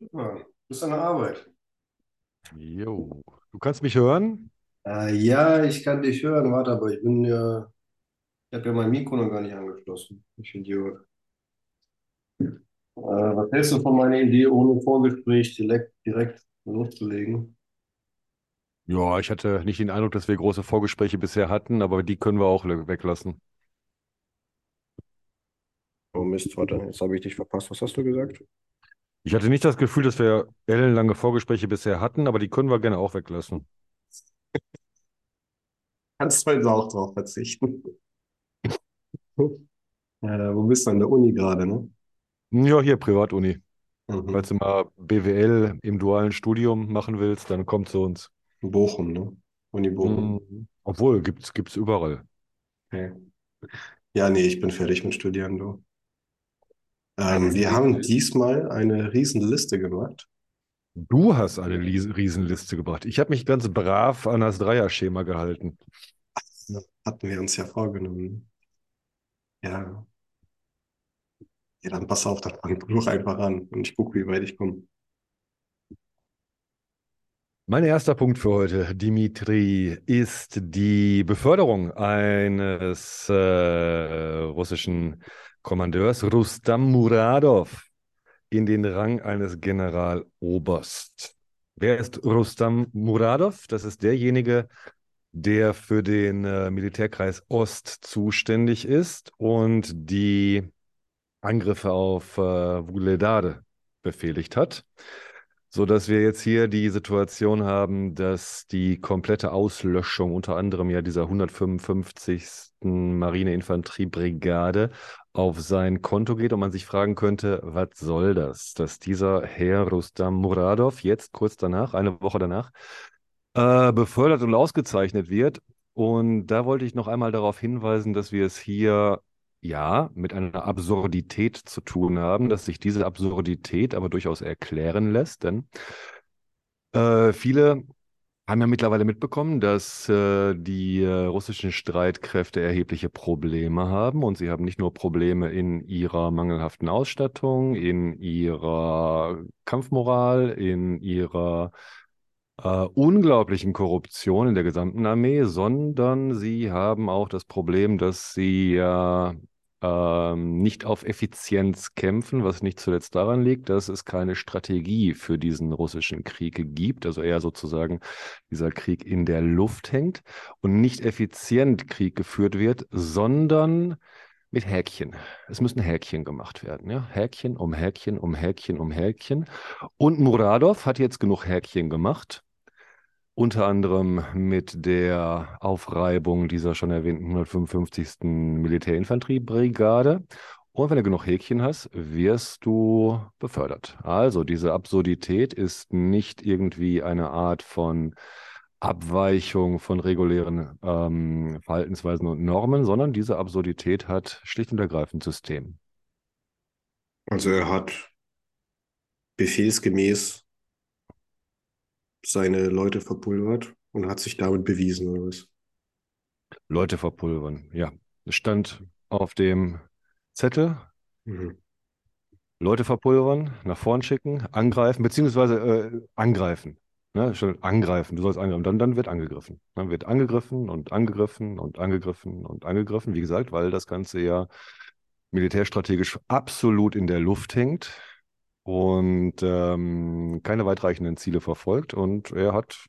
Ja, bist an der Arbeit. Jo. Du kannst mich hören? Äh, ja, ich kann dich hören. Warte, aber ich bin ja, ich habe ja mein Mikro noch gar nicht angeschlossen. Ich Idiot. Äh, was hältst du von meiner Idee, ohne Vorgespräch direkt, direkt loszulegen? Ja, ich hatte nicht den Eindruck, dass wir große Vorgespräche bisher hatten, aber die können wir auch le- weglassen. Oh Mist, warte, jetzt habe ich dich verpasst. Was hast du gesagt? Ich hatte nicht das Gefühl, dass wir ellenlange Vorgespräche bisher hatten, aber die können wir gerne auch weglassen. Kannst du jetzt auch drauf verzichten. Äh, wo bist du an der Uni gerade, ne? Ja, hier Privatuni. Mhm. Falls du mal BWL im dualen Studium machen willst, dann komm zu uns. Bochum, ne? Uni Bochum. Mhm. Obwohl, gibt's, gibt's überall. Okay. Ja, nee, ich bin fertig mit Studieren, du. Ähm, wir haben diesmal eine riesen Liste gemacht. Du hast eine Lies- Riesenliste gebracht. Ich habe mich ganz brav an das Dreierschema gehalten. Hatten wir uns ja vorgenommen. Ja. Ja, dann pass auf, dann fang du doch einfach an und ich gucke, wie weit ich komme. Mein erster Punkt für heute, Dimitri, ist die Beförderung eines äh, russischen Kommandeurs, Rustam Muradov, in den Rang eines Generaloberst. Wer ist Rustam Muradov? Das ist derjenige, der für den äh, Militärkreis Ost zuständig ist und die Angriffe auf äh, Vuhledar befehligt hat so dass wir jetzt hier die Situation haben, dass die komplette Auslöschung unter anderem ja dieser 155. Marineinfanteriebrigade auf sein Konto geht und man sich fragen könnte, was soll das, dass dieser Herr Rustam Muradov jetzt kurz danach, eine Woche danach, äh, befördert und ausgezeichnet wird. Und da wollte ich noch einmal darauf hinweisen, dass wir es hier ja, mit einer Absurdität zu tun haben, dass sich diese Absurdität aber durchaus erklären lässt, denn äh, viele haben ja mittlerweile mitbekommen, dass äh, die äh, russischen Streitkräfte erhebliche Probleme haben und sie haben nicht nur Probleme in ihrer mangelhaften Ausstattung, in ihrer Kampfmoral, in ihrer äh, unglaublichen Korruption in der gesamten Armee, sondern sie haben auch das Problem, dass sie ja ähm, nicht auf Effizienz kämpfen, was nicht zuletzt daran liegt, dass es keine Strategie für diesen russischen Krieg gibt, also eher sozusagen dieser Krieg in der Luft hängt und nicht effizient Krieg geführt wird, sondern mit Häkchen. Es müssen Häkchen gemacht werden, ja. Häkchen um Häkchen um Häkchen um Häkchen. Und Muradov hat jetzt genug Häkchen gemacht unter anderem mit der Aufreibung dieser schon erwähnten 155. Militärinfanteriebrigade. Und wenn du genug Häkchen hast, wirst du befördert. Also diese Absurdität ist nicht irgendwie eine Art von Abweichung von regulären ähm, Verhaltensweisen und Normen, sondern diese Absurdität hat schlicht und ergreifend System. Also er hat befehlsgemäß seine Leute verpulvert und hat sich damit bewiesen, oder was? Leute verpulvern, ja. Es stand auf dem Zettel, Mhm. Leute verpulvern, nach vorn schicken, angreifen, beziehungsweise äh, angreifen. Ne? Schon angreifen, du sollst angreifen. Dann, dann wird angegriffen. Dann wird angegriffen und angegriffen und angegriffen und angegriffen. Wie gesagt, weil das Ganze ja militärstrategisch absolut in der Luft hängt und ähm, keine weitreichenden Ziele verfolgt. Und er hat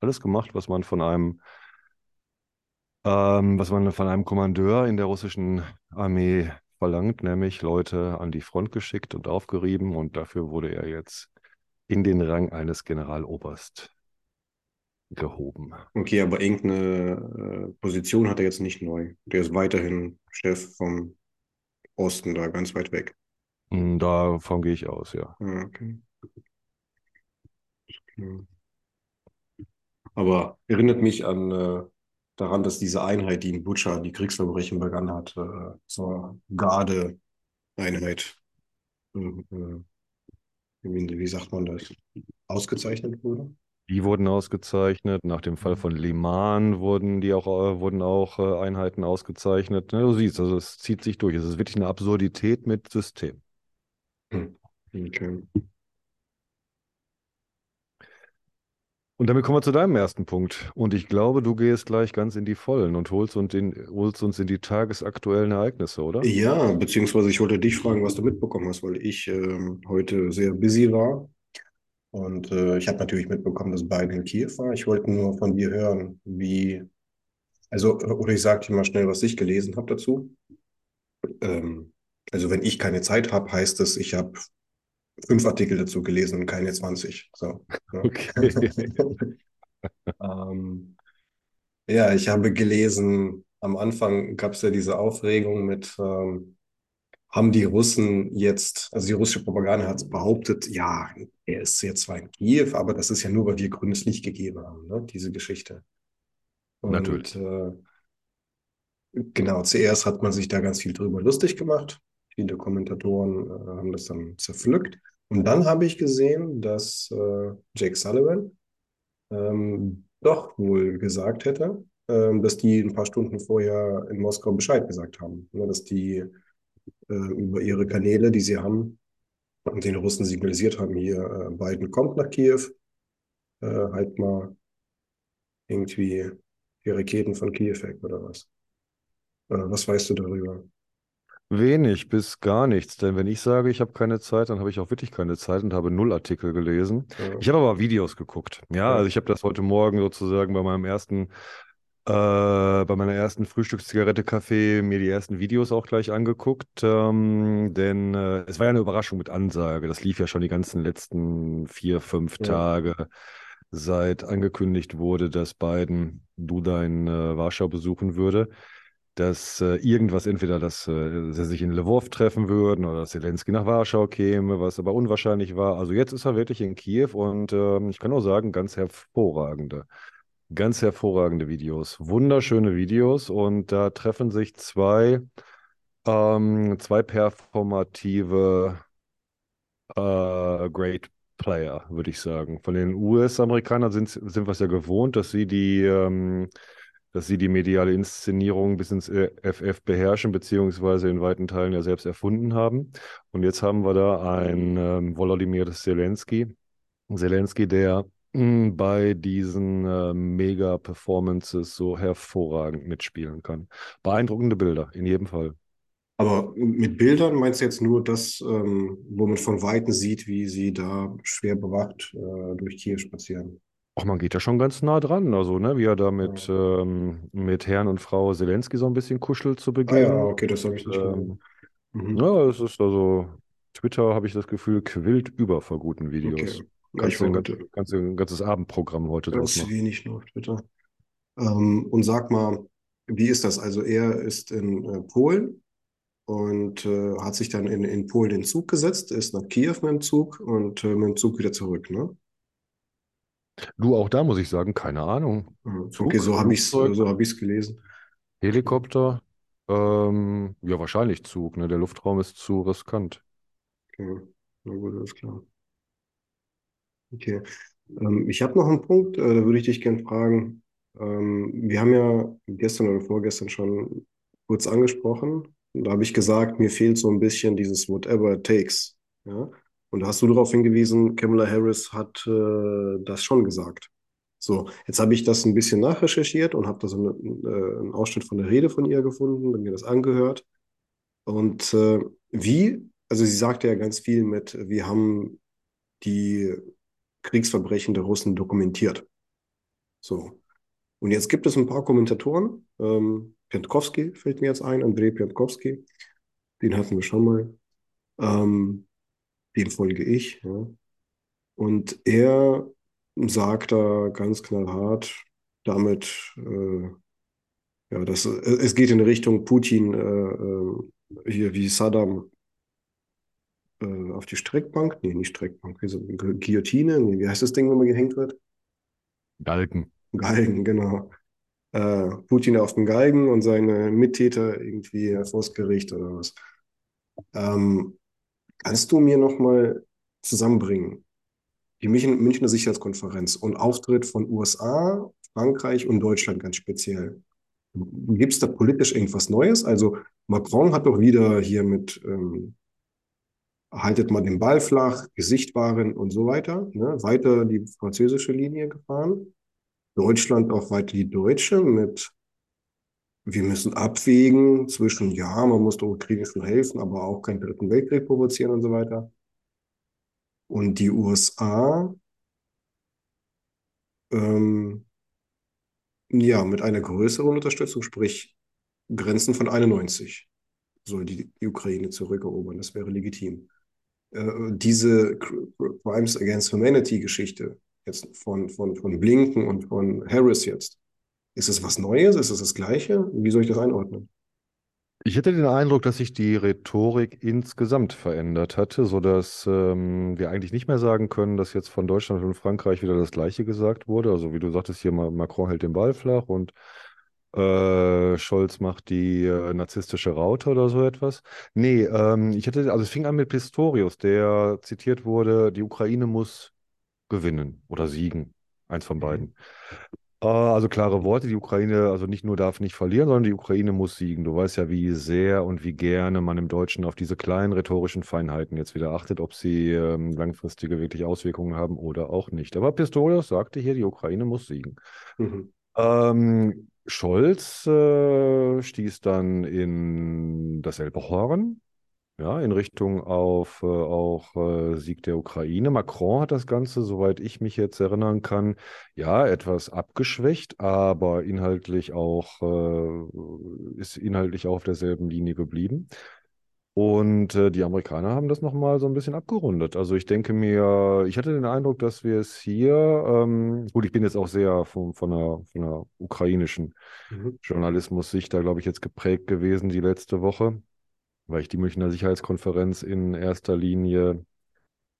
alles gemacht, was man von einem ähm, was man von einem Kommandeur in der russischen Armee verlangt, nämlich Leute an die Front geschickt und aufgerieben. Und dafür wurde er jetzt in den Rang eines Generaloberst gehoben. Okay, aber irgendeine äh, Position hat er jetzt nicht neu. Der ist weiterhin Chef vom Osten da, ganz weit weg. Hm, Davon gehe ich aus, ja. Ah, okay. Aber erinnert mich an äh, daran, dass diese Einheit, die in Butscha die Kriegsverbrechen begangen hat, äh, zur Garde-Einheit, äh, äh, wie, wie sagt man das, ausgezeichnet wurde. Die wurden ausgezeichnet. Nach dem Fall von Liman wurden die auch, äh, wurden auch äh, Einheiten ausgezeichnet. Ne, du siehst, also es zieht sich durch. Es ist wirklich eine Absurdität mit System. Okay. Und damit kommen wir zu deinem ersten Punkt. Und ich glaube, du gehst gleich ganz in die Vollen und holst uns in, holst uns in die tagesaktuellen Ereignisse, oder? Ja, beziehungsweise ich wollte dich fragen, was du mitbekommen hast, weil ich ähm, heute sehr busy war. Und äh, ich habe natürlich mitbekommen, dass Biden in Kiew war. Ich wollte nur von dir hören, wie, also, oder ich sage dir mal schnell, was ich gelesen habe dazu. Ähm, also, wenn ich keine Zeit habe, heißt es, ich habe fünf Artikel dazu gelesen und keine 20. So, ja. Okay. Ähm, ja, ich habe gelesen, am Anfang gab es ja diese Aufregung mit, ähm, haben die Russen jetzt, also die russische Propaganda hat behauptet, ja, er ist jetzt zwar in Kiew, aber das ist ja nur, weil wir grünes Licht gegeben haben, ne, diese Geschichte. Und Natürlich. äh, genau, zuerst hat man sich da ganz viel drüber lustig gemacht. Viele Kommentatoren äh, haben das dann zerpflückt. Und dann habe ich gesehen, dass äh, Jake Sullivan ähm, doch wohl gesagt hätte, ähm, dass die ein paar Stunden vorher in Moskau Bescheid gesagt haben. Ne, dass die äh, über ihre Kanäle, die sie haben, und den Russen signalisiert haben, hier, äh, Biden kommt nach Kiew, äh, halt mal irgendwie die Raketen von Kiew weg oder was. Äh, was weißt du darüber? Wenig bis gar nichts, denn wenn ich sage, ich habe keine Zeit, dann habe ich auch wirklich keine Zeit und habe null Artikel gelesen. Ja, Ich habe aber Videos geguckt. Ja, also ich habe das heute Morgen sozusagen bei meinem ersten, äh, bei meiner ersten Frühstückszigarette Kaffee mir die ersten Videos auch gleich angeguckt, ähm, denn äh, es war ja eine Überraschung mit Ansage. Das lief ja schon die ganzen letzten vier, fünf ja. Tage, seit angekündigt wurde, dass Biden Duda in äh, Warschau besuchen würde dass äh, irgendwas, entweder, dass äh, sie sich in Lwów treffen würden oder dass Zelensky nach Warschau käme, was aber unwahrscheinlich war. Also jetzt ist er wirklich in Kiew und ähm, ich kann auch sagen, ganz hervorragende, ganz hervorragende Videos, wunderschöne Videos und da treffen sich zwei, ähm, zwei performative äh, Great Player, würde ich sagen. Von den US-Amerikanern sind, sind wir es ja gewohnt, dass sie die ähm, dass sie die mediale Inszenierung bis ins FF beherrschen, beziehungsweise in weiten Teilen ja selbst erfunden haben. Und jetzt haben wir da einen ähm, Volodymyr Zelensky, Zelensky, der mh, bei diesen äh, Mega-Performances so hervorragend mitspielen kann. Beeindruckende Bilder, in jedem Fall. Aber mit Bildern meinst du jetzt nur das, ähm, wo man von Weitem sieht, wie sie da schwer bewacht äh, durch Kiew spazieren? Ach, man geht ja schon ganz nah dran, also, ne, wie er da Ja. mit, ähm, mit Herrn und Frau Zelensky so ein bisschen kuschelt zu Ah ja, Beginn. okay, das habe ich nicht gesehen. Ähm, Mhm. Ja, es ist also, Twitter habe ich das Gefühl, quillt über vor guten Okay. Videos. Ja, ich Kannst du war ein, ganz, heute kannst du ein ganzes Abendprogramm heute draus ganz machen. wenig nur auf Twitter. Ähm, und sag mal, wie ist das? Also er ist in äh, Polen und äh, hat sich dann in, in Polen in den Zug gesetzt, ist nach Kiew mit dem Zug und äh, mit dem Zug wieder zurück, ne? Du, auch da muss ich sagen, keine Ahnung. Mhm. Okay, Zug, so habe ich es so hab ich's gelesen. Helikopter, ähm, ja, wahrscheinlich Zug, ne? Der Luftraum ist zu riskant. Okay, na gut, alles klar. Okay. Ähm, ich habe noch einen Punkt, äh, da würde ich dich gerne fragen. Ähm, wir haben ja gestern oder vorgestern schon kurz angesprochen. Da habe ich gesagt, mir fehlt so ein bisschen dieses Whatever it takes. Ja? Und da hast du darauf hingewiesen, Kamala Harris hat äh, das schon gesagt. So, jetzt habe ich das ein bisschen nachrecherchiert und habe da so eine, äh, einen Ausschnitt von der Rede von ihr gefunden, dann mir das angehört. Und äh, wie, also sie sagte ja ganz viel mit, wir haben die Kriegsverbrechen der Russen dokumentiert. So. Und jetzt gibt es ein paar Kommentatoren. Ähm, Piątkowski fällt mir jetzt ein, Andrei Piątkowski. Den hatten wir schon mal. Ähm, dem folge ich. Ja. Und er sagt da ganz knallhart, damit, äh, ja, das, es geht in Richtung Putin, äh, äh, hier wie Saddam äh, auf die Streckbank. Nee, nicht Streckbank, wie so, Guillotine. Nee, wie heißt das Ding, wenn man gehängt wird? Galgen. Galgen, genau. Äh, Putin auf dem Galgen und seine Mittäter irgendwie vors Gericht oder was. Ähm, kannst du mir nochmal zusammenbringen? Die München, Münchner Sicherheitskonferenz und Auftritt von USA, Frankreich und Deutschland ganz speziell. Gibt es da politisch irgendwas Neues? Also Macron hat doch wieder hier mit ähm, haltet mal den Ball flach, Gesicht wahren und so weiter. Ne? Weiter die französische Linie gefahren. Deutschland auch weiter die deutsche mit, wir müssen abwägen zwischen, ja, man muss der Ukraine schon helfen, aber auch keinen dritten Weltkrieg provozieren und so weiter. Und die USA, ähm, ja, mit einer größeren Unterstützung, sprich Grenzen von 91 soll die, die Ukraine zurückerobern. Das wäre legitim. Äh, diese Crimes Against Humanity Geschichte jetzt von, von, von Blinken und von Harris jetzt, ist es was Neues? Ist es das Gleiche? Wie soll ich das einordnen? Ich hätte den Eindruck, dass sich die Rhetorik insgesamt verändert hatte, sodass ähm, wir eigentlich nicht mehr sagen können, dass jetzt von Deutschland und Frankreich wieder das Gleiche gesagt wurde. Also wie du sagtest, hier Macron hält den Ball flach und äh, Scholz macht die äh, narzisstische Raute oder so etwas. Nee, ähm, ich hätte, also es fing an mit Pistorius, der zitiert wurde, die Ukraine muss gewinnen oder siegen. Eins von beiden. Äh, also klare Worte, die Ukraine, also nicht nur darf nicht verlieren, sondern die Ukraine muss siegen. Du weißt ja, wie sehr und wie gerne man im Deutschen auf diese kleinen rhetorischen Feinheiten jetzt wieder achtet, ob sie ähm, langfristige wirklich Auswirkungen haben oder auch nicht. Aber Pistorius sagte hier, die Ukraine muss siegen. Mhm. Ähm, Scholz äh, stieß dann in dasselbe Horn, ja, in Richtung auf äh, auch äh, Sieg der Ukraine. Macron hat das Ganze, soweit ich mich jetzt erinnern kann, ja, etwas abgeschwächt, aber inhaltlich auch, äh, ist inhaltlich auch auf derselben Linie geblieben. Und äh, die Amerikaner haben das nochmal so ein bisschen abgerundet. Also ich denke mir, ich hatte den Eindruck, dass wir es hier, ähm, gut, ich bin jetzt auch sehr von, von, einer, von einer ukrainischen mhm. Journalismus-Sicht da, glaube ich, jetzt geprägt gewesen die letzte Woche weil ich die Münchner Sicherheitskonferenz in erster Linie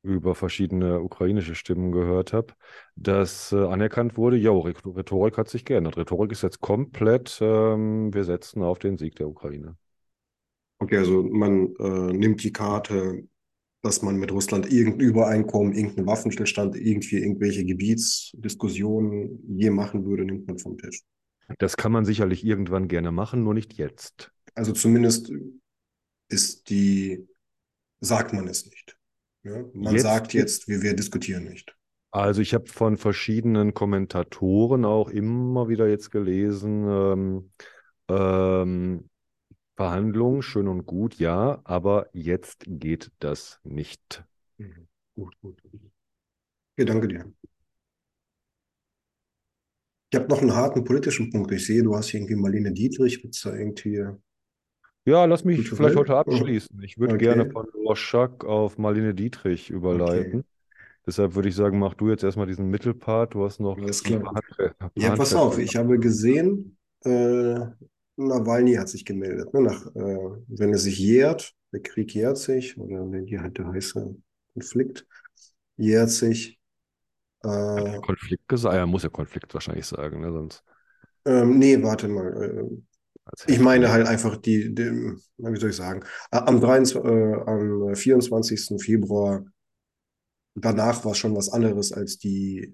über verschiedene ukrainische Stimmen gehört habe, dass äh, anerkannt wurde, ja, Rhetorik hat sich geändert. Rhetorik ist jetzt komplett, ähm, wir setzen auf den Sieg der Ukraine. Okay, also man äh, nimmt die Karte, dass man mit Russland irgendein Übereinkommen, irgendeinen Waffenstillstand, irgendwie irgendwelche Gebietsdiskussionen je machen würde, nimmt man vom Tisch. Das kann man sicherlich irgendwann gerne machen, nur nicht jetzt. Also zumindest ist die, sagt man es nicht. Ja? Man jetzt, sagt jetzt, wir, wir diskutieren nicht. Also ich habe von verschiedenen Kommentatoren auch immer wieder jetzt gelesen, ähm, ähm, Verhandlungen, schön und gut, ja, aber jetzt geht das nicht. Mhm. Gut, gut. Ja, danke dir. Ich habe noch einen harten politischen Punkt. Ich sehe, du hast irgendwie Marlene Dietrich, wird da irgendwie ja, lass mich Gute vielleicht Welt? heute abschließen. Ich würde okay. gerne von Loschak auf Marlene Dietrich überleiten. Okay. Deshalb würde ich sagen, mach du jetzt erstmal diesen Mittelpart. Du hast noch Alles klar. Hand, ja, pass auf, ich habe gesehen, äh, Nawalny hat sich gemeldet. Ne, nach, äh, wenn er sich jährt, der Krieg jährt sich, oder wenn hier halt der heiße Konflikt jährt sich. Äh, Konflikt gesagt? Er muss ja Konflikt wahrscheinlich sagen, ne? Sonst. Ähm, nee, warte mal. Ich meine halt einfach die, die, wie soll ich sagen, am, 23, äh, am 24. Februar, danach war es schon was anderes als die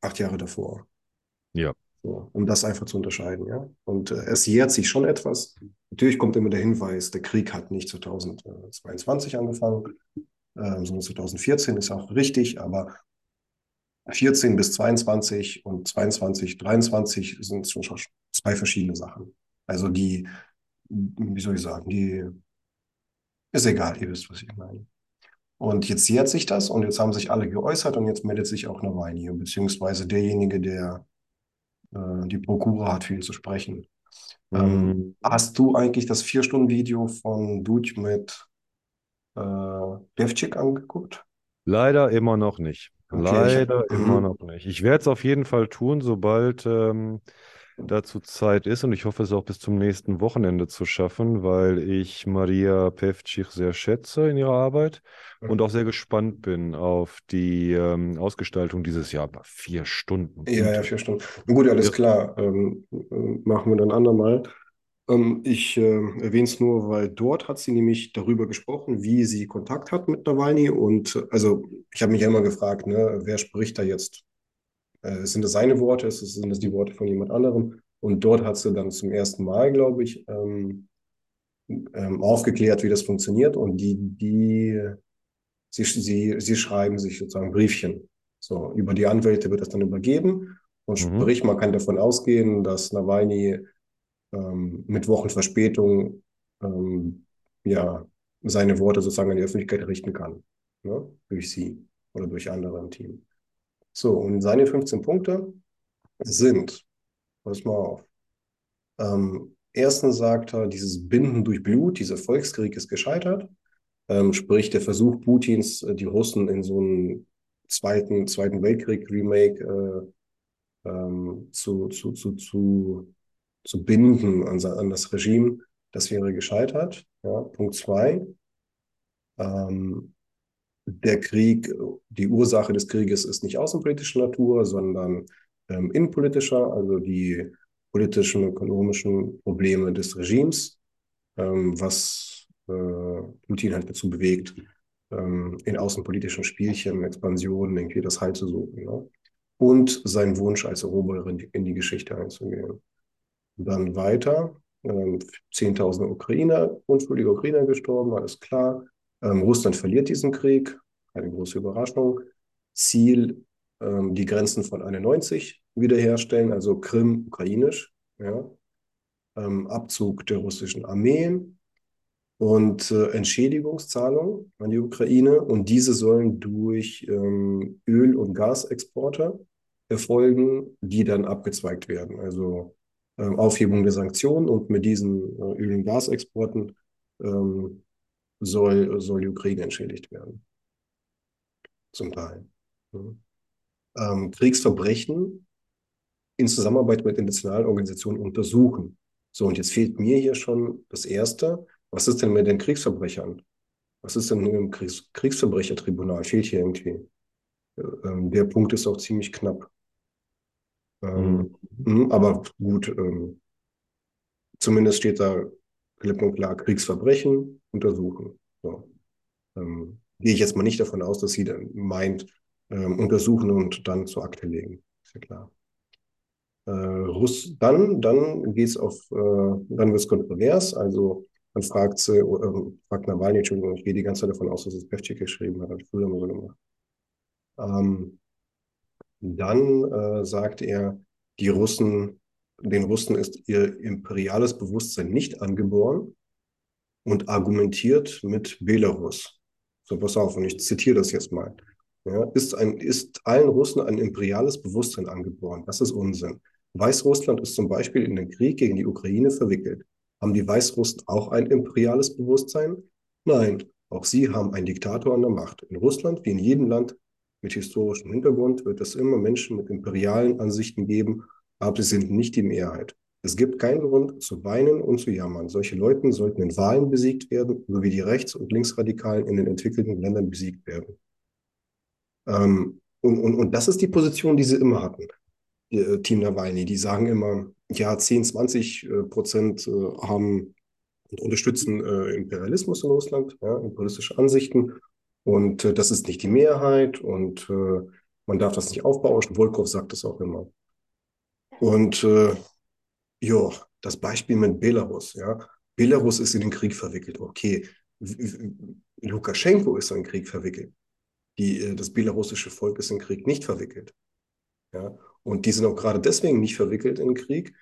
acht Jahre davor. Ja. So, um das einfach zu unterscheiden, ja. Und äh, es jährt sich schon etwas. Natürlich kommt immer der Hinweis, der Krieg hat nicht 2022 angefangen, äh, sondern 2014 ist auch richtig, aber 14 bis 22 und 22, 23 sind schon zwei verschiedene Sachen. Also die, wie soll ich sagen, die ist egal, ihr wisst, was ich meine. Und jetzt jährt sich das und jetzt haben sich alle geäußert und jetzt meldet sich auch Nawalny, beziehungsweise derjenige, der äh, die Prokura hat, viel zu sprechen. Ähm, mhm. Ähm, hast du eigentlich das Vier-Stunden-Video von Duc mit äh, Devcik angeguckt? Leider immer noch nicht. Okay, Leider ich, immer mhm. noch nicht. Ich werde es auf jeden Fall tun, sobald ähm, dazu Zeit ist und ich hoffe es auch bis zum nächsten Wochenende zu schaffen, weil ich Maria Pevcich sehr schätze in ihrer Arbeit und auch sehr gespannt bin auf die ähm, Ausgestaltung dieses Jahr. Vier Stunden. Ja, ja, vier Stunden. Gut, alles ja. klar. Ähm, äh, machen wir dann andermal. Ähm, ich äh, erwähne es nur, weil dort hat sie nämlich darüber gesprochen, wie sie Kontakt hat mit Nawalny und also ich habe mich ja immer gefragt, ne, wer spricht da jetzt äh, sind das seine Worte, sind das die Worte von jemand anderem? Und dort hat sie dann zum ersten Mal, glaube ich, ähm, ähm, aufgeklärt, wie das funktioniert. Und die, die Sie, sie, sie schreiben sich sozusagen Briefchen. So, über die Anwälte wird das dann übergeben. Und Mhm. sprich, man kann davon ausgehen, dass Nawalny ähm, mit Wochen Verspätung ähm, ja, seine Worte sozusagen an die Öffentlichkeit richten kann. Ne? Durch sie oder durch andere im Team. So, und seine 15 Punkte sind, pass mal auf. Ähm, erstens sagt er, dieses Binden durch Blut, dieser Volkskrieg ist gescheitert. Ähm, sprich, der Versuch Putins, äh, die Russen in so einen zweiten, zweiten Weltkrieg-Remake äh, ähm, zu, zu, zu, zu, zu binden an, an das Regime, das wäre gescheitert. Ja, Punkt zwei. Ähm, der Krieg, die Ursache des Krieges ist nicht außenpolitischer Natur, sondern ähm, innenpolitischer, also die politischen, ökonomischen Probleme des Regimes, ähm, was äh, Putin halt dazu bewegt, ähm, in außenpolitischen Spielchen, Expansionen irgendwie das Heil zu suchen. Ne? Und sein Wunsch als Eroberer in die Geschichte einzugehen. Dann weiter, ähm, Zehntausende Ukrainer, unschuldige Ukrainer gestorben, alles klar. Ähm, Russland verliert diesen Krieg, eine große Überraschung. Ziel, ähm, die Grenzen von 91 wiederherstellen, also Krim ukrainisch, ja. Ähm, Abzug der russischen Armeen und äh, Entschädigungszahlungen an die Ukraine. Und diese sollen durch ähm, Öl- und Gasexporte erfolgen, die dann abgezweigt werden. Also ähm, Aufhebung der Sanktionen und mit diesen äh, Öl- und Gasexporten ähm, soll, soll die Ukraine entschädigt werden. Zum Teil. Ähm, Kriegsverbrechen in Zusammenarbeit mit internationalen Organisationen untersuchen. So, und jetzt fehlt mir hier schon das Erste. Was ist denn mit den Kriegsverbrechern? Was ist denn im Kriegs Kriegsverbrechertribunal? Fehlt hier irgendwie. Ähm, der Punkt ist auch ziemlich knapp. Ähm, mhm. Aber gut, ähm, zumindest steht da klipp und klar Kriegsverbrechen untersuchen. So. Ähm, gehe ich jetzt mal nicht davon aus, dass sie dann meint, ähm, untersuchen und dann zur Akte legen. Ist ja klar. Äh, Russ, dann dann geht es auf, äh, dann wird es kontrovers. Also dann fragt sie, äh, fragt Nawalny, Entschuldigung, ich gehe die ganze Zeit davon aus, dass es Pevcik geschrieben hat, hat früher immer so gemacht. Ähm, dann äh, sagt er, die Russen, den Russen ist ihr imperiales Bewusstsein nicht angeboren und argumentiert mit Belarus. So, pass auf, und ich zitiere das jetzt mal. Ja, ist, ein, ist allen Russen ein imperiales Bewusstsein angeboren? Das ist Unsinn. Weißrussland ist zum Beispiel in den Krieg gegen die Ukraine verwickelt. Haben die Weißrussen auch ein imperiales Bewusstsein? Nein, auch sie haben einen Diktator an der Macht. In Russland, wie in jedem Land mit historischem Hintergrund, wird es immer Menschen mit imperialen Ansichten geben, aber sie sind nicht die Mehrheit. Es gibt keinen Grund zu weinen und zu jammern. Solche Leute sollten in Wahlen besiegt werden, so wie die Rechts- und Linksradikalen in den entwickelten Ländern besiegt werden. Ähm, und, und, und das ist die Position, die sie immer hatten, die, äh, Team Nawalny. Die sagen immer, ja, 10, 20 äh, Prozent äh, haben und unterstützen äh, Imperialismus in Russland, ja, imperialistische Ansichten. Und äh, das ist nicht die Mehrheit und äh, man darf das nicht aufbauschen. Volkov sagt das auch immer. Und äh, ja, das Beispiel mit Belarus, ja. Belarus ist in den Krieg verwickelt. Okay, Lukaschenko ist in den Krieg verwickelt. Die, äh, das belarussische Volk ist in den Krieg nicht verwickelt. Ja? Und die sind auch gerade deswegen nicht verwickelt in den Krieg,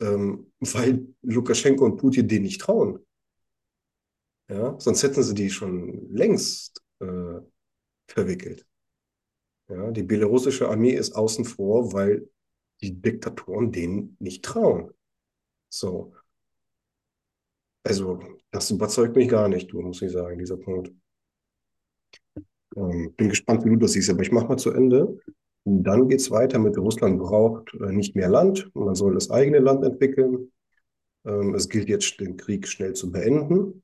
ähm, weil Lukaschenko und Putin denen nicht trauen. Ja? Sonst hätten sie die schon längst äh, verwickelt. Ja? Die belarussische Armee ist außen vor, weil die Diktatoren denen nicht trauen. So. Also, das überzeugt mich gar nicht, du, muss ich sagen, dieser Punkt. Ähm, bin gespannt, wie du das siehst, aber ich mache mal zu Ende. Und dann geht es weiter mit Russland braucht äh, nicht mehr Land, man soll das eigene Land entwickeln. Ähm, es gilt jetzt, den Krieg schnell zu beenden.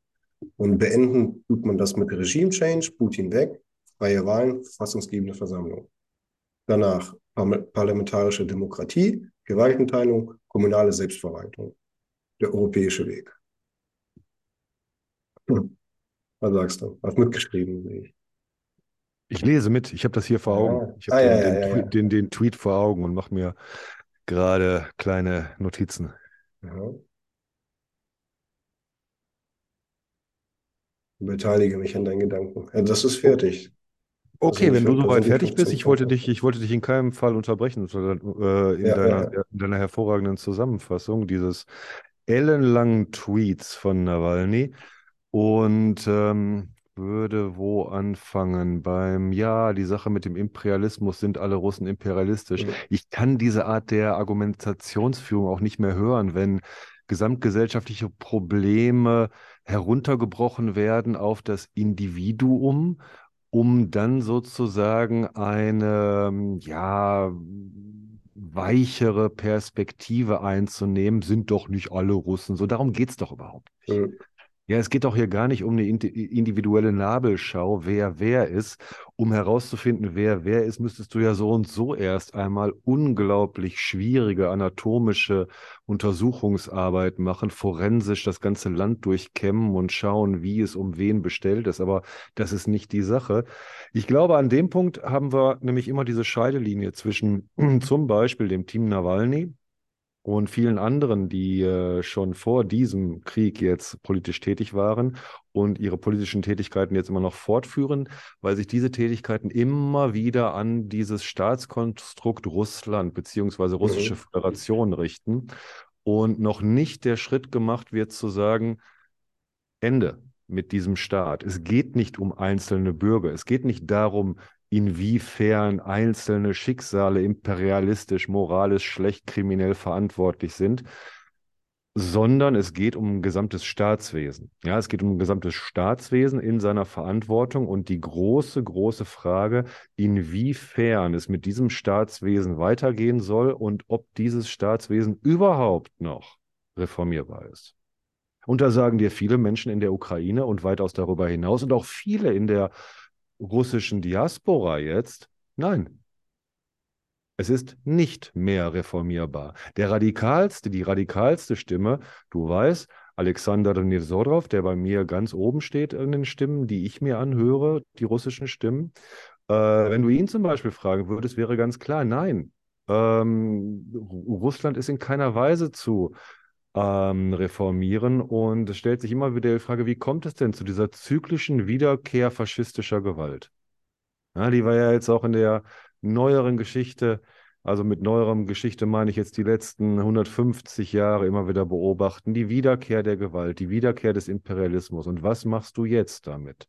Und beenden tut man das mit Regime-Change, Putin weg, freie Wahlen, verfassungsgebende Versammlung. Danach parlamentarische Demokratie, Gewaltenteilung, kommunale Selbstverwaltung. Der europäische Weg. Hm. Was sagst du? Hast mitgeschrieben, sehe ich. Ich lese mit, ich habe das hier vor Augen. Ich habe Ah, den, ja, ja, ja, Tweet- den, den Tweet vor Augen und mache mir gerade kleine Notizen. Beteilige mich an deinen Gedanken. Das ist fertig. Das Okay, die, wenn du soweit fertig bist, 15 ich wollte dich, ich wollte dich in keinem Fall unterbrechen, äh, in ja, deiner, ja. in deiner hervorragenden Zusammenfassung dieses ellenlangen Tweets von Nawalny und ähm, würde wo anfangen? Beim Ja, die Sache mit dem Imperialismus, sind alle Russen imperialistisch? Mhm. Ich kann diese Art der Argumentationsführung auch nicht mehr hören, wenn gesamtgesellschaftliche Probleme heruntergebrochen werden auf das Individuum um dann sozusagen eine, ähm, ja, weichere Perspektive einzunehmen, sind doch nicht alle Russen. So, darum geht es doch überhaupt nicht. Ja, es geht doch hier gar nicht um eine indi- individuelle Nabelschau, wer wer ist. Um herauszufinden, wer wer ist, müsstest du ja so und so erst einmal unglaublich schwierige anatomische Untersuchungsarbeit machen, forensisch das ganze Land durchkämmen und schauen, wie es um wen bestellt ist. Aber das ist nicht die Sache. Ich glaube, an dem Punkt haben wir nämlich immer diese Scheidelinie zwischen zum Beispiel dem Team Nawalny und vielen anderen, die äh, schon vor diesem Krieg jetzt politisch tätig waren und ihre politischen Tätigkeiten jetzt immer noch fortführen, weil sich diese Tätigkeiten immer wieder an dieses Staatskonstrukt Russland beziehungsweise Russische Mhm. Föderation richten und noch nicht der Schritt gemacht wird zu sagen, Ende mit diesem Staat. Es geht nicht um einzelne Bürger. Es geht nicht darum, inwiefern einzelne Schicksale imperialistisch, moralisch schlecht, kriminell verantwortlich sind, sondern es geht um ein gesamtes Staatswesen. Ja, es geht um ein gesamtes Staatswesen in seiner Verantwortung und die große, große Frage, inwiefern es mit diesem Staatswesen weitergehen soll und ob dieses Staatswesen überhaupt noch reformierbar ist. Und da sagen dir viele Menschen in der Ukraine und weitaus darüber hinaus und auch viele in der russischen Diaspora jetzt, nein, es ist nicht mehr reformierbar. Der radikalste, die radikalste Stimme, du weißt, Alexander Nevzorov, der bei mir ganz oben steht in den Stimmen, die ich mir anhöre, die russischen Stimmen. Äh, wenn du ihn zum Beispiel fragen würdest, wäre ganz klar, nein. Ähm, Russland ist in keiner Weise zu ähm, reformieren und es stellt sich immer wieder die Frage, wie kommt es denn zu dieser zyklischen Wiederkehr faschistischer Gewalt? Ja, die war ja jetzt auch in der neueren Geschichte, also mit neuerem Geschichte meine ich jetzt die letzten 150 Jahre immer wieder beobachten, die Wiederkehr der Gewalt, die Wiederkehr des Imperialismus. Und was machst du jetzt damit?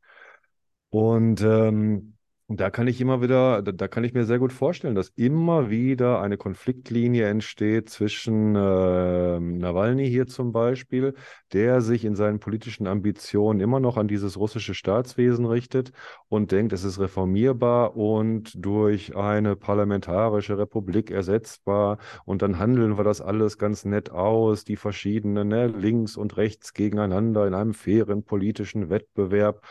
Und ähm, da kann ich immer wieder, da, da kann ich mir sehr gut vorstellen, dass immer wieder eine Konfliktlinie entsteht zwischen äh, Nawalny hier zum Beispiel, der sich in seinen politischen Ambitionen immer noch an dieses russische Staatswesen richtet und denkt, es ist reformierbar und durch eine parlamentarische Republik ersetzbar und dann handeln wir das alles ganz nett aus, die verschiedenen ne, links und rechts gegeneinander in einem fairen politischen Wettbewerb.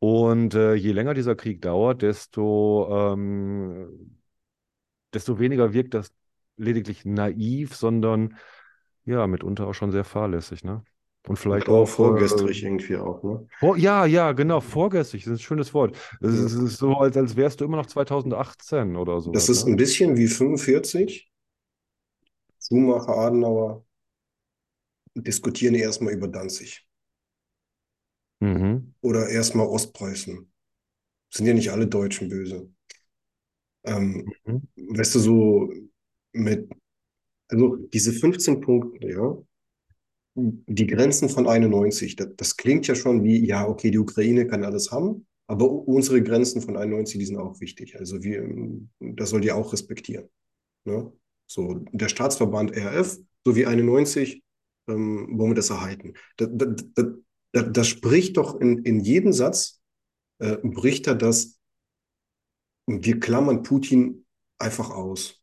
Und äh, je länger dieser Krieg dauert, desto, ähm, desto weniger wirkt das lediglich naiv, sondern ja, mitunter auch schon sehr fahrlässig, ne? Und vielleicht Auch auch vorgestrig äh, irgendwie auch, ne? vor, ja, ja, genau, vorgestrig, das ist ein schönes Wort. Es ist, ist so, als, als wärst du immer noch 2018 oder sowas, Das ist ne? ein bisschen wie 45. Schumacher, Adenauer diskutieren erstmal über Danzig Mhm. oder erstmal Ostpreußen. Sind ja nicht alle Deutschen böse. Ähm, Mhm. weißt du, so mit, also diese 15 Punkte, ja, die Grenzen von 91, das, das klingt ja schon wie, ja, okay, die Ukraine kann alles haben, aber unsere Grenzen von 91, die sind auch wichtig. Also wir, das sollt ihr auch respektieren. Ne? So, der Staatsverband RF sowie 91 ähm, wollen wir das erhalten. Das, das, das, das spricht doch in, in jedem Satz, äh, bricht er das, wir klammern Putin einfach aus.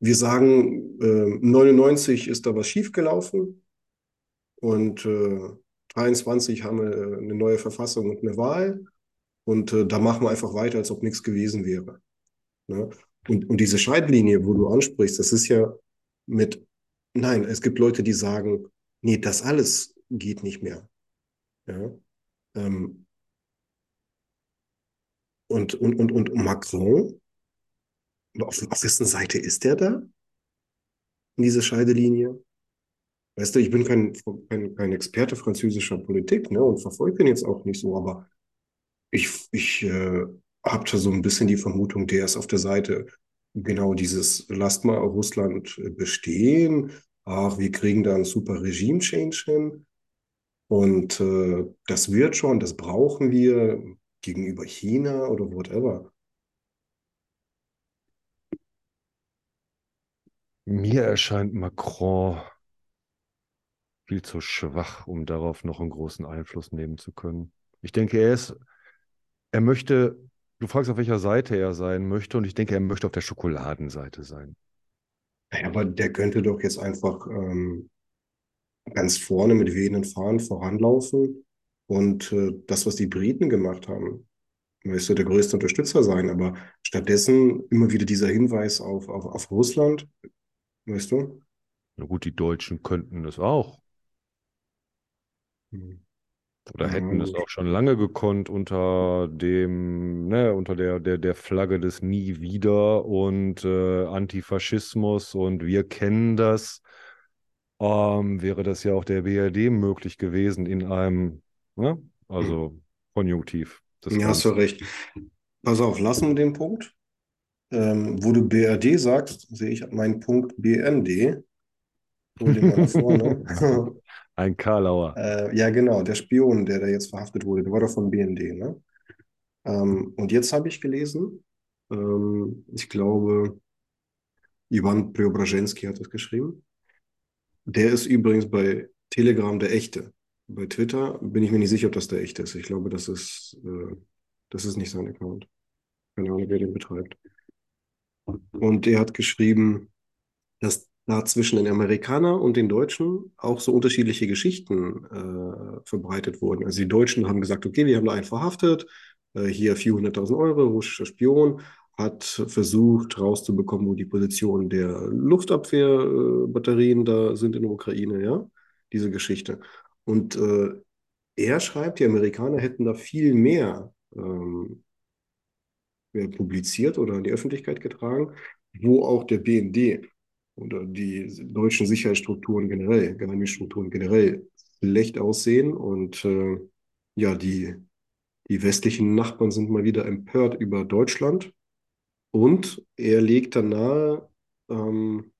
Wir sagen, äh, 99 ist da was schiefgelaufen und äh, 23 haben wir äh, eine neue Verfassung und eine Wahl und äh, da machen wir einfach weiter, als ob nichts gewesen wäre. Ne? Und, und diese Scheidlinie, wo du ansprichst, das ist ja mit, nein, es gibt Leute, die sagen, nee, das alles geht nicht mehr. Ja? Ähm, und, und, und, und Macron, auf, auf wessen Seite ist der da? In dieser Scheidelinie? Weißt du, ich bin kein, kein, kein Experte französischer Politik, ne, und verfolge den jetzt auch nicht so, aber ich, ich äh, habe da so ein bisschen die Vermutung, der ist auf der Seite genau dieses, lasst mal Russland äh, bestehen, ach, wir kriegen da einen super Regime-Change hin und äh, das wird schon, das brauchen wir gegenüber China oder whatever. Mir erscheint Macron viel zu schwach, um darauf noch einen großen Einfluss nehmen zu können. Ich denke, er ist, er möchte, du fragst, auf welcher Seite er sein möchte, und ich denke, er möchte auf der Schokoladenseite sein. Ja, aber der könnte doch jetzt einfach ähm, ganz vorne mit wehenden Fahnen voranlaufen und äh, das, was die Briten gemacht haben, müsste der größte Unterstützer sein. Aber stattdessen immer wieder dieser Hinweis auf, auf, auf Russland, weißt du? Na gut, die Deutschen könnten das auch. Hm. Oder Ja, hätten es auch schon lange gekonnt unter dem, ne, unter der, der, der Flagge des Nie wieder und äh, Antifaschismus und wir kennen das, ähm, wäre das ja auch der BRD möglich gewesen in einem, ne, also Konjunktiv des Ja, hast du recht. Pass auf, lassen wir den Punkt. Ähm, wo du BRD sagst, sehe ich meinen Punkt BND. Hol den mal nach vorne. Ein Karlauer. Äh, ja, genau, der Spion, der da jetzt verhaftet wurde, der war doch von BND, ne? Ähm, und jetzt habe ich gelesen, ähm, ich glaube, Ivan Preobrazhensky hat das geschrieben. Der ist übrigens bei Telegram der Echte. Bei Twitter bin ich mir nicht sicher, ob das der Echte ist. Ich glaube, das ist, äh, das ist nicht sein Account. Keine Ahnung, wer den betreibt. Und der hat geschrieben, dass da zwischen den Amerikanern und den Deutschen auch so unterschiedliche Geschichten äh, verbreitet wurden. Also die Deutschen haben gesagt, okay, wir haben da einen verhaftet, äh, hier 400.000 Euro, russischer Spion, hat versucht rauszubekommen, wo die Positionen der Luftabwehrbatterien da sind in der Ukraine, ja, diese Geschichte. Und äh, er schreibt, die Amerikaner hätten da viel mehr ähm, publiziert oder in die Öffentlichkeit getragen, wo auch der BND oder die deutschen Sicherheitsstrukturen generell, Geheimdienststrukturen generell schlecht aussehen und äh, ja, die, die westlichen Nachbarn sind mal wieder empört über Deutschland und er legt dann nahe, ähm,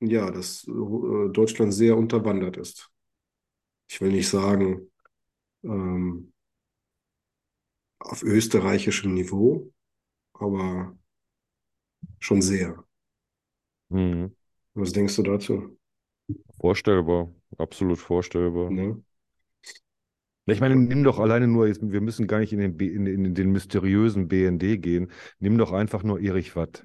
ja, dass äh, Deutschland sehr unterwandert ist. Ich will nicht sagen, ähm, auf österreichischem Niveau, aber schon sehr. Hm. Was denkst du dazu? Vorstellbar, absolut vorstellbar. Ne? Ich meine, nimm doch alleine nur, jetzt, wir müssen gar nicht in den, in, in den mysteriösen BND gehen, nimm doch einfach nur Erich Watt.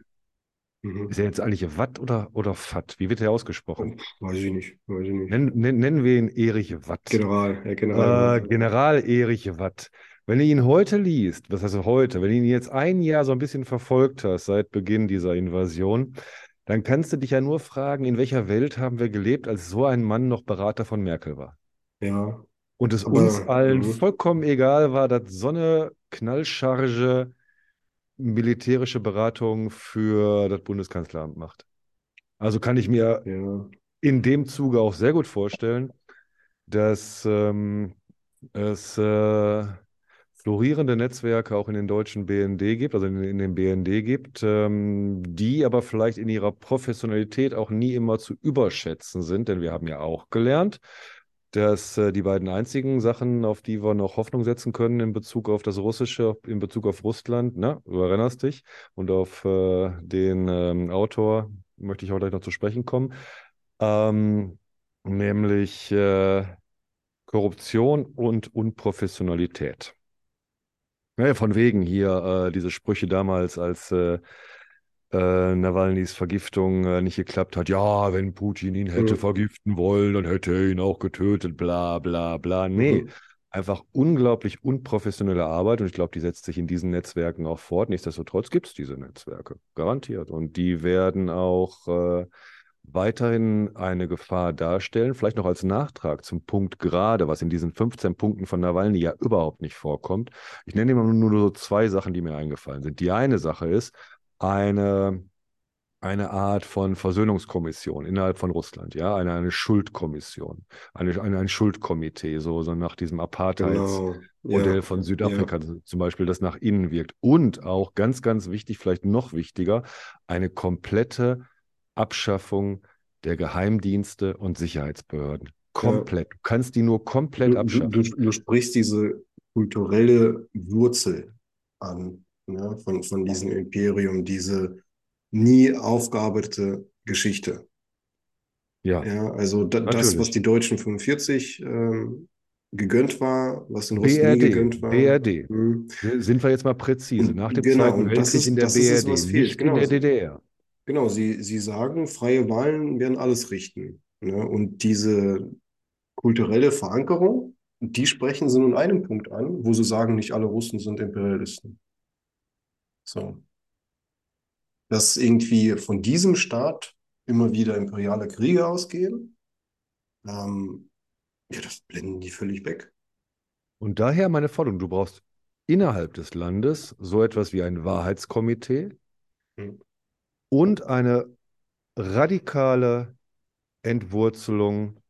Mhm. Ist er jetzt eigentlich Watt oder, oder Fatt? Wie wird er ausgesprochen? Weiß ich nicht, weiß ich nicht. Nennen, nennen, nennen wir ihn Erich Watt. General, Herr General. Äh, General Erich Watt. Wenn du ihn heute liest, was heißt heute, wenn du ihn jetzt ein Jahr so ein bisschen verfolgt hast, seit Beginn dieser Invasion, dann kannst du dich ja nur fragen, in welcher Welt haben wir gelebt, als so ein Mann noch Berater von Merkel war? Ja, Und es aber uns allen mhm. vollkommen egal war, dass so eine knallcharge militärische Beratung für das Bundeskanzleramt macht. Also kann ich mir ja, in dem Zuge auch sehr gut vorstellen, dass ähm, es äh, florierende Netzwerke auch in den deutschen BND gibt, also in, in den BND gibt, ähm, die aber vielleicht in ihrer Professionalität auch nie immer zu überschätzen sind, denn wir haben ja auch gelernt, dass äh, die beiden einzigen Sachen, auf die wir noch Hoffnung setzen können in Bezug auf das Russische, in Bezug auf Russland, ne, erinnerst dich, und auf äh, den ähm, Autor möchte ich auch gleich noch zu sprechen kommen, ähm, nämlich äh, Korruption und Unprofessionalität. Ja, von wegen hier äh, diese Sprüche damals, als äh, Nawalnys Vergiftung äh, nicht geklappt hat. Ja, wenn Putin ihn hätte mhm. vergiften wollen, dann hätte er ihn auch getötet, bla bla bla. Nee, Mhm. einfach unglaublich unprofessionelle Arbeit und ich glaube, die setzt sich in diesen Netzwerken auch fort. Nichtsdestotrotz gibt es diese Netzwerke, garantiert. Und die werden auch äh, weiterhin eine Gefahr darstellen, vielleicht noch als Nachtrag zum Punkt gerade, was in diesen 15 Punkten von Nawalny ja überhaupt nicht vorkommt. Ich nenne immer nur, nur so zwei Sachen, die mir eingefallen sind. Die eine Sache ist eine eine Art von Versöhnungskommission innerhalb von Russland, ja, eine, eine Schuldkommission, eine, eine, ein Schuldkomitee, so, so nach diesem Apartheidsmodell genau. ja, von Südafrika ja. zum Beispiel, das nach innen wirkt. Und auch ganz, ganz wichtig, vielleicht noch wichtiger, eine komplette Abschaffung der Geheimdienste und Sicherheitsbehörden. Komplett. Ja. Du kannst die nur komplett du, abschaffen. Du, du, du, sprichst diese kulturelle Wurzel an ne, von, von diesem Imperium, diese nie aufgearbeitete Geschichte. Ja. ja also da, das, was die Deutschen 45 ähm, gegönnt war, was in Russland nie gegönnt war. BRD. Hm. Sind wir jetzt mal präzise. Nach dem genau, Zweiten Weltkrieg ist, in der BRD, ist, nicht genau, in der DDR. Genau, sie, sie sagen, freie Wahlen werden alles richten. Ne? Und diese kulturelle Verankerung, die sprechen sie nun einem Punkt an, wo sie sagen, nicht alle Russen sind Imperialisten. So dass irgendwie von diesem Staat immer wieder imperiale Kriege ausgehen, ähm, ja, das blenden die völlig weg. Und daher meine Forderung, du brauchst innerhalb des Landes so etwas wie ein Wahrheitskomitee hm. und eine radikale Entwurzelung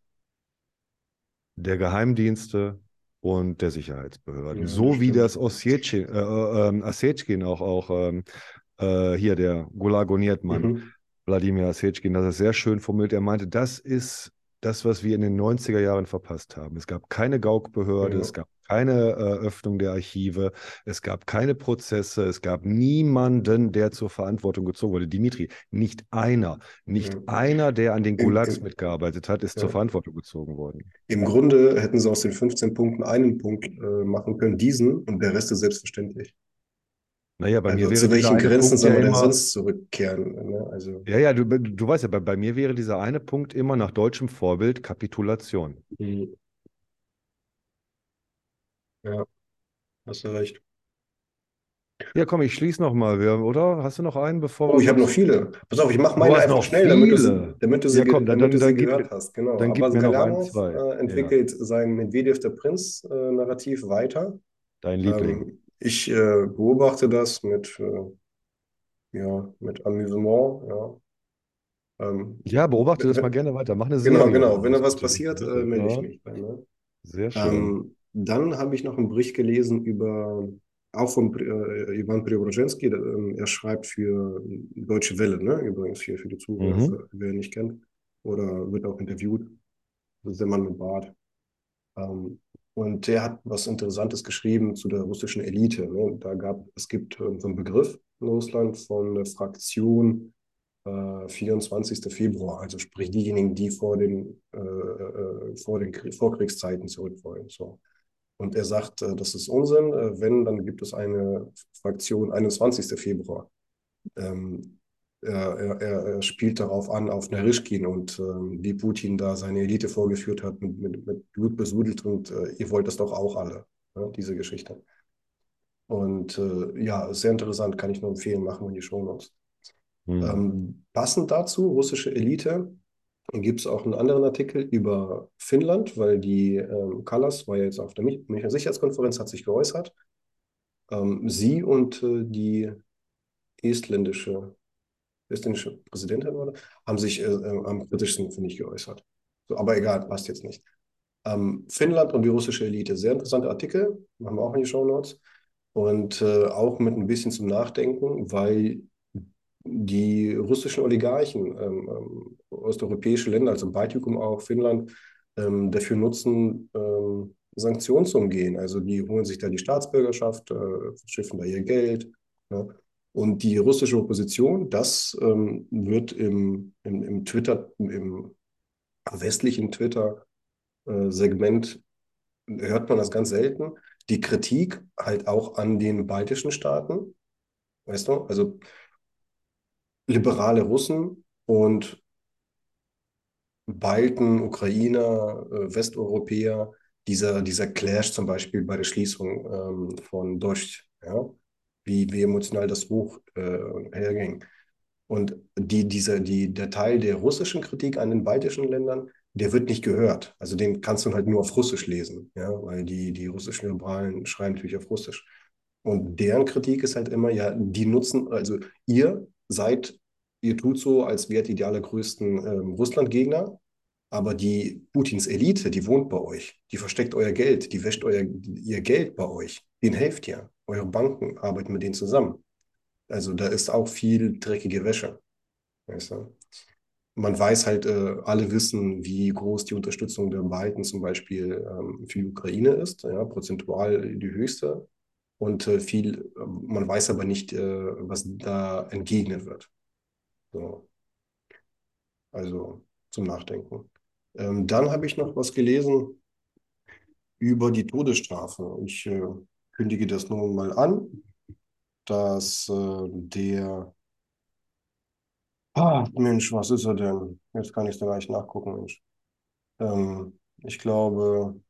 der Geheimdienste und der Sicherheitsbehörden. Ja, so wie das Ossetien, äh, äh, Assetkin auch, auch ähm, äh, hier der Gulagoniert-Mann, mhm. Wladimir Asechkin, das ist sehr schön formuliert. Er meinte, das ist das, was wir in den 90er Jahren verpasst haben. Es gab keine Gauk-Behörde, ja. es gab keine äh, Öffnung der Archive, es gab keine Prozesse, es gab niemanden, der zur Verantwortung gezogen wurde. Dimitri, nicht einer, nicht ja. einer, der an den Gulags Im, mitgearbeitet hat, ist ja. zur Verantwortung gezogen worden. Im Grunde hätten sie aus den 15 Punkten einen Punkt äh, machen können, diesen, und der Rest ist selbstverständlich. Naja, bei also mir wäre zu welchen Grenzen soll man denn sonst zurückkehren? Ne? Also, ja, ja, du, du weißt ja, bei, bei mir wäre dieser eine Punkt immer nach deutschem Vorbild Kapitulation. Mhm. Ja, hast du recht. Ja, komm, ich schließe noch mal, oder? Hast du noch einen, bevor Oh, ich habe noch viele. Pass auf, ich mache meine einfach schnell, damit du sie, damit du sie, Ja, komm, dann, damit dann, du sie dann gib, gehört hast. Genau. dann gib Aber mir noch ein, Galanov zwei. äh, entwickelt sein Medvedev der Prinz-Narrativ weiter. Dein Liebling. Ähm, ich äh, beobachte das mit, äh, ja, mit Amüsement. Ja, ähm, ja beobachte das mal gerne weiter. Mach eine genau, Serie. Genau, genau. Wenn da was passiert, äh, melde ich mich. Dann, ne? Sehr schön. Ähm, dann habe ich noch einen Bericht gelesen über, auch von äh, Ivan Preobrazhensky. Äh, er schreibt für Deutsche Welle, ne? übrigens hier für die Zuhörer, mhm. wer ihn nicht kennt. Oder wird auch interviewt. Das ist der Mann mit Bart. Ähm, und der hat was Interessantes geschrieben zu der russischen Elite. Ne? Da gab, es gibt äh, so einen Begriff in Russland von der Fraktion äh, 24. Februar, also sprich diejenigen, die vor den, äh, äh vor den Vorkriegszeiten zurück wollen. So. Und er sagt, äh, das ist Unsinn. Äh, wenn, dann gibt es eine Fraktion 21. Februar. Ähm, er, er, er, spielt darauf an, auf Narischkin und ähm, wie Putin da seine Elite vorgeführt hat, mit, mit, mit Blut besudelt und äh, ihr wollt das doch auch alle, ne, diese Geschichte. Und äh, ja, sehr interessant, kann ich nur empfehlen, machen wir in die Show Notes. Mhm. Ähm, passend dazu, russische Elite, gibt es auch einen anderen Artikel über Finnland, weil die ähm, Kallas war ja jetzt auf der Münchner Sicherheitskonferenz, hat sich geäußert. Ähm, sie und äh, die estländische palästinensische Präsidentin wurde, haben sich äh, äh, am kritischsten, finde ich, geäußert. So, aber egal, passt jetzt nicht. Ähm, Finnland und die russische Elite, sehr interessante Artikel, machen wir auch in die Show Notes. Und äh, auch mit ein bisschen zum Nachdenken, weil die russischen Oligarchen, ähm, ähm, osteuropäische Länder, also Baltikum auch, Finnland, ähm, dafür nutzen, ähm, Sanktionen zu umgehen. Also die holen sich da die Staatsbürgerschaft, äh, schiffen da ihr Geld. Ne? Und die russische Opposition, das ähm, wird im, im, im, Twitter, im westlichen Twitter-Segment, äh, hört man das ganz selten. Die Kritik halt auch an den baltischen Staaten, weißt du, also liberale Russen und Balten, Ukrainer, äh, Westeuropäer, dieser, dieser Clash zum Beispiel bei der Schließung ähm, von Dost, ja, wie, wie emotional das Buch äh, herging. Und die, dieser, die, der Teil der russischen Kritik an den baltischen Ländern, der wird nicht gehört. Also den kannst du halt nur auf Russisch lesen, ja, weil die, die russischen Liberalen schreiben natürlich auf Russisch. Und deren Kritik ist halt immer, ja, die nutzen, also ihr seid ihr tut so, als wärt ihr die allergrößten ähm, Russland-Gegner, aber die Putins Elite, die wohnt bei euch, die versteckt euer Geld, die wäscht euer, ihr Geld bei euch, denen helft ihr. Eure Banken arbeiten mit denen zusammen. Also da ist auch viel dreckige Wäsche. Weißt du? Man weiß halt, äh, alle wissen, wie groß die Unterstützung der Biden zum Beispiel ähm, für die Ukraine ist, ja, prozentual die höchste. Und äh, viel, man weiß aber nicht, äh, was da entgegnet wird. So. Also zum Nachdenken. Ähm, dann habe ich noch was gelesen über die Todesstrafe. Ich äh, kündige das nun mal an, dass äh, der Ah, Mensch, was ist er denn? Jetzt kann ich da gleich nachgucken, Mensch. Ähm, ich glaube,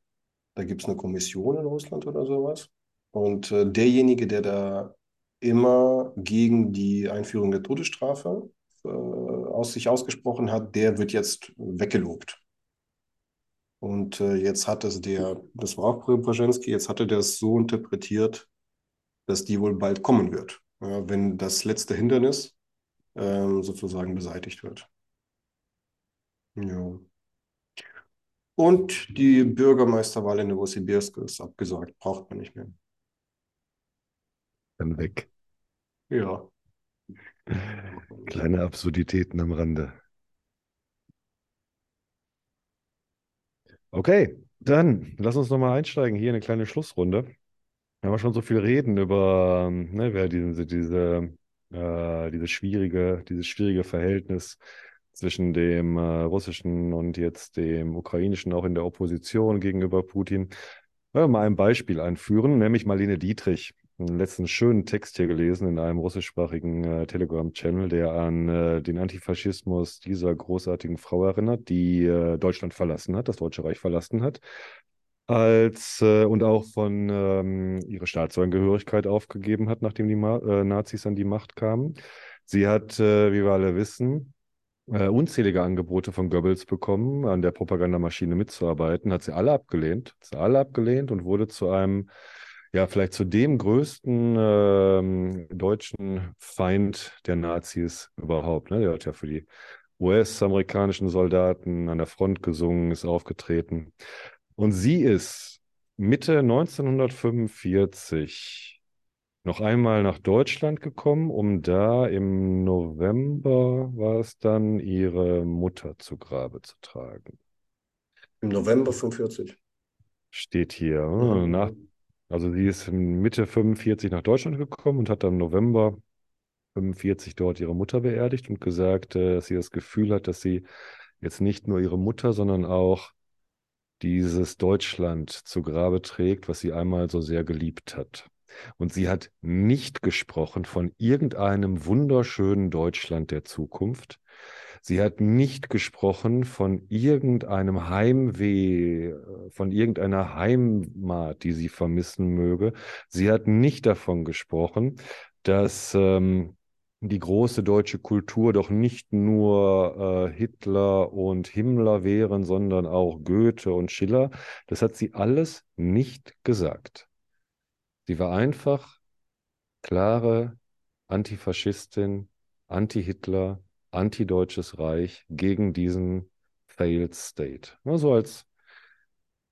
da gibt es eine Kommission in Russland oder sowas. Und äh, derjenige, der da immer gegen die Einführung der Todesstrafe äh, aus sich ausgesprochen hat, der wird jetzt weggelobt. Und äh, jetzt hat es der, das war auch Brzezinski, jetzt hatte der es so interpretiert, dass die wohl bald kommen wird. Ja, wenn das letzte Hindernis ähm, sozusagen beseitigt wird. Ja. Und die Bürgermeisterwahl in Novosibirsk ist abgesagt, braucht man nicht mehr. Dann weg. Ja. Kleine Absurditäten am Rande. Okay, dann lass uns nochmal einsteigen hier in eine kleine Schlussrunde. Wir haben schon so viel reden über, ne, wer diese, diese, äh, diese schwierige, dieses schwierige Verhältnis zwischen dem äh, russischen und jetzt dem ukrainischen auch in der Opposition gegenüber Putin. Wollen wir mal ein Beispiel einführen, nämlich Marlene Dietrich einen letzten schönen Text hier gelesen in einem russischsprachigen äh, Telegram-Channel, der an äh, den Antifaschismus dieser großartigen Frau erinnert, die äh, Deutschland verlassen hat, das Deutsche Reich verlassen hat, als äh, und auch von ähm, ihre Staatsangehörigkeit aufgegeben hat, nachdem die Ma äh, Nazis an die Macht kamen. Sie hat, äh, wie wir alle wissen, äh, unzählige Angebote von Goebbels bekommen, an der Propagandamaschine mitzuarbeiten, hat sie alle abgelehnt, hat sie alle abgelehnt und wurde zu einem ja, vielleicht zu dem größten ähm, deutschen Feind der Nazis überhaupt. Ne? Der hat ja für die US-amerikanischen Soldaten an der Front gesungen, ist aufgetreten. Und sie ist Mitte 1945 noch einmal nach Deutschland gekommen, um da im November war es dann, ihre Mutter zu Grabe zu tragen. Im November 45. Steht hier. Mhm. Nach, also sie ist Mitte 45 nach Deutschland gekommen und hat dann im November 45 dort ihre Mutter beerdigt und gesagt, äh, dass sie das Gefühl hat, dass sie jetzt nicht nur ihre Mutter, sondern auch dieses Deutschland zu Grabe trägt, was sie einmal so sehr geliebt hat. Und sie hat nicht gesprochen von irgendeinem wunderschönen Deutschland der Zukunft, Sie hat nicht gesprochen von irgendeinem Heimweh, von irgendeiner Heimat, die sie vermissen möge. Sie hat nicht davon gesprochen, dass ähm, die große deutsche Kultur doch nicht nur äh, Hitler und Himmler wären, sondern auch Goethe und Schiller. Das hat sie alles nicht gesagt. Sie war einfach klare Antifaschistin, Anti-Hitler, antideutsches Reich gegen diesen Failed State. So als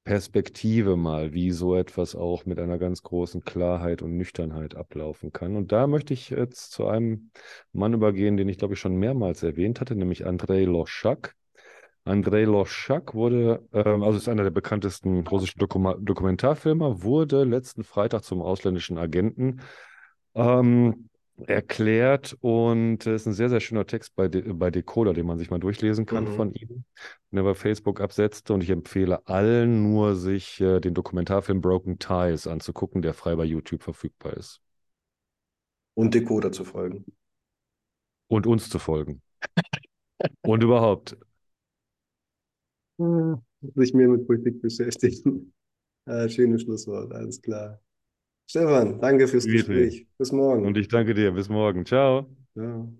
Perspektive mal, wie so etwas auch mit einer ganz großen Klarheit und Nüchternheit ablaufen kann. Und da möchte ich jetzt zu einem Mann übergehen, den ich glaube ich schon mehrmals erwähnt hatte, nämlich Andrei Loschak. Andrei Loschak wurde, äh, also ist einer der bekanntesten russischen Dokum Dokumentarfilmer, wurde letzten Freitag zum ausländischen Agenten. Ähm, erklärt und es ist ein sehr, sehr schöner Text bei, De bei Decoder, den man sich mal durchlesen kann mhm. von ihm, den er bei Facebook absetzte und ich empfehle allen nur, sich äh, den Dokumentarfilm Broken Ties anzugucken, der frei bei YouTube verfügbar ist. Und Decoder zu folgen. Und uns zu folgen. und überhaupt. Sich mehr mit Politik beschäftigen. Ah, schönes Schlusswort, alles klar. Stefan, danke fürs Gespräch. Bis morgen. Und ich danke dir. Bis morgen. Ciao. Ciao.